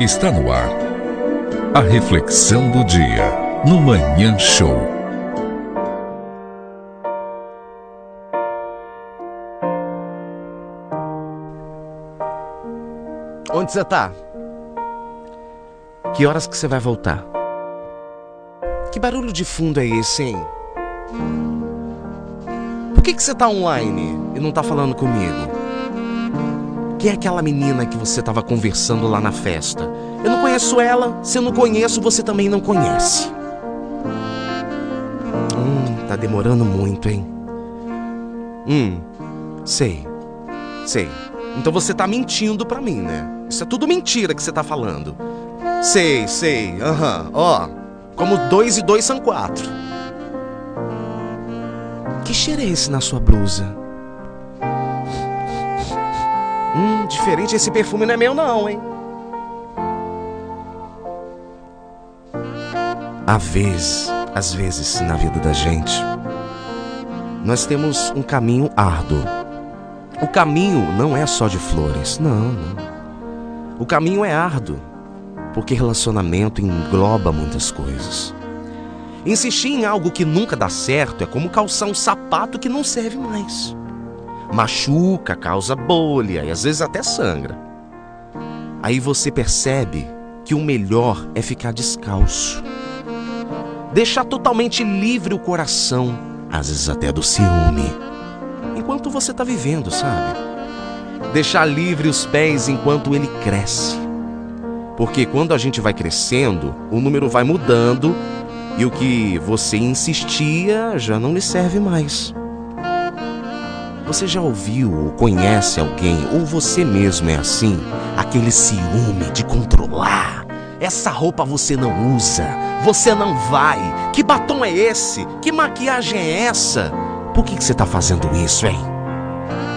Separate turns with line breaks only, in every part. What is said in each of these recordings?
Está no ar. A reflexão do dia no Manhã Show.
Onde você tá? Que horas que você vai voltar? Que barulho de fundo é esse, hein? Por que, que você tá online e não tá falando comigo? Quem é aquela menina que você tava conversando lá na festa? Eu não conheço ela, se eu não conheço, você também não conhece. Hum, tá demorando muito, hein? Hum, sei, sei. Então você tá mentindo pra mim, né? Isso é tudo mentira que você tá falando. Sei, sei, aham, ó. Como dois e dois são quatro. Que cheiro é esse na sua blusa? Diferente, esse perfume não é meu não, hein? Há vezes, às vezes na vida da gente, nós temos um caminho árduo. O caminho não é só de flores, não, não. O caminho é árduo, porque relacionamento engloba muitas coisas. Insistir em algo que nunca dá certo é como calçar um sapato que não serve mais. Machuca, causa bolha e às vezes até sangra. Aí você percebe que o melhor é ficar descalço. Deixar totalmente livre o coração, às vezes até do ciúme. Enquanto você está vivendo, sabe? Deixar livre os pés enquanto ele cresce. Porque quando a gente vai crescendo, o número vai mudando e o que você insistia já não lhe serve mais. Você já ouviu ou conhece alguém, ou você mesmo é assim? Aquele ciúme de controlar. Essa roupa você não usa, você não vai. Que batom é esse? Que maquiagem é essa? Por que, que você está fazendo isso, hein?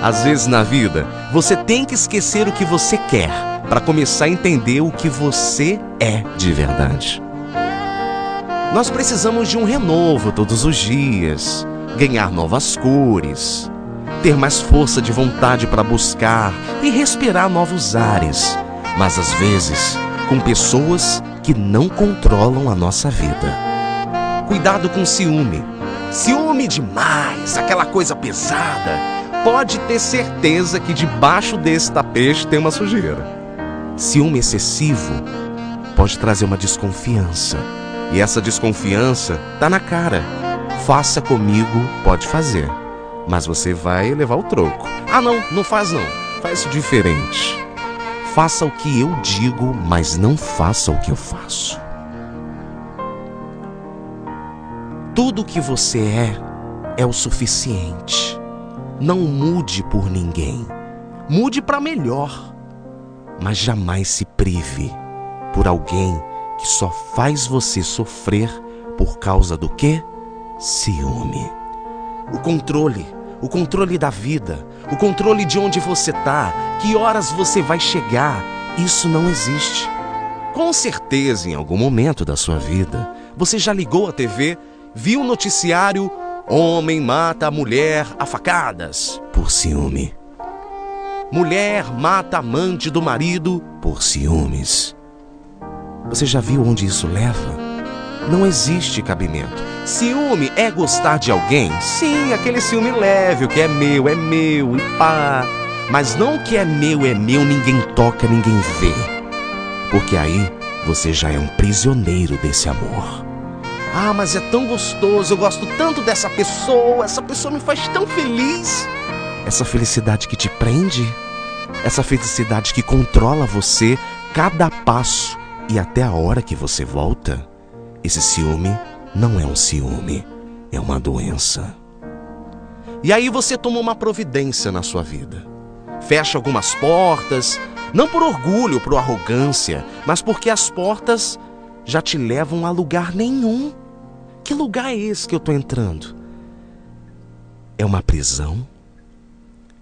Às vezes na vida, você tem que esquecer o que você quer para começar a entender o que você é de verdade. Nós precisamos de um renovo todos os dias, ganhar novas cores, ter mais força de vontade para buscar e respirar novos ares, mas às vezes com pessoas que não controlam a nossa vida. Cuidado com ciúme. Ciúme demais, aquela coisa pesada. Pode ter certeza que debaixo desse tapete tem uma sujeira. Ciúme excessivo pode trazer uma desconfiança. E essa desconfiança tá na cara. Faça comigo, pode fazer. Mas você vai levar o troco. Ah, não, não faz não. Faz diferente. Faça o que eu digo, mas não faça o que eu faço. Tudo o que você é é o suficiente. Não mude por ninguém. Mude para melhor. Mas jamais se prive por alguém que só faz você sofrer por causa do que? Ciúme. O controle, o controle da vida, o controle de onde você está, que horas você vai chegar, isso não existe. Com certeza, em algum momento da sua vida, você já ligou a TV, viu o noticiário Homem mata a mulher a facadas por ciúme. Mulher mata amante do marido por ciúmes. Você já viu onde isso leva? Não existe cabimento. Ciúme é gostar de alguém? Sim, aquele ciúme leve, o que é meu é meu e pá. Mas não o que é meu é meu, ninguém toca, ninguém vê. Porque aí você já é um prisioneiro desse amor. Ah, mas é tão gostoso, eu gosto tanto dessa pessoa, essa pessoa me faz tão feliz. Essa felicidade que te prende, essa felicidade que controla você cada passo e até a hora que você volta. Esse ciúme não é um ciúme, é uma doença. E aí você toma uma providência na sua vida. Fecha algumas portas, não por orgulho, por arrogância, mas porque as portas já te levam a lugar nenhum. Que lugar é esse que eu estou entrando? É uma prisão?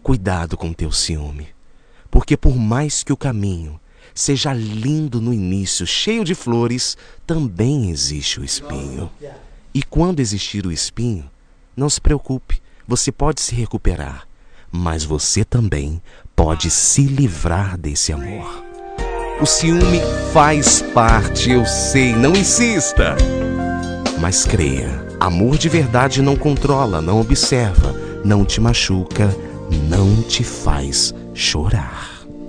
Cuidado com teu ciúme, porque por mais que o caminho seja lindo no início, cheio de flores, também existe o espinho. E quando existir o espinho, não se preocupe, você pode se recuperar, mas você também pode se livrar desse amor. O ciúme faz parte, eu sei, não insista. Mas creia, amor de verdade não controla, não observa, não te machuca, não te faz chorar.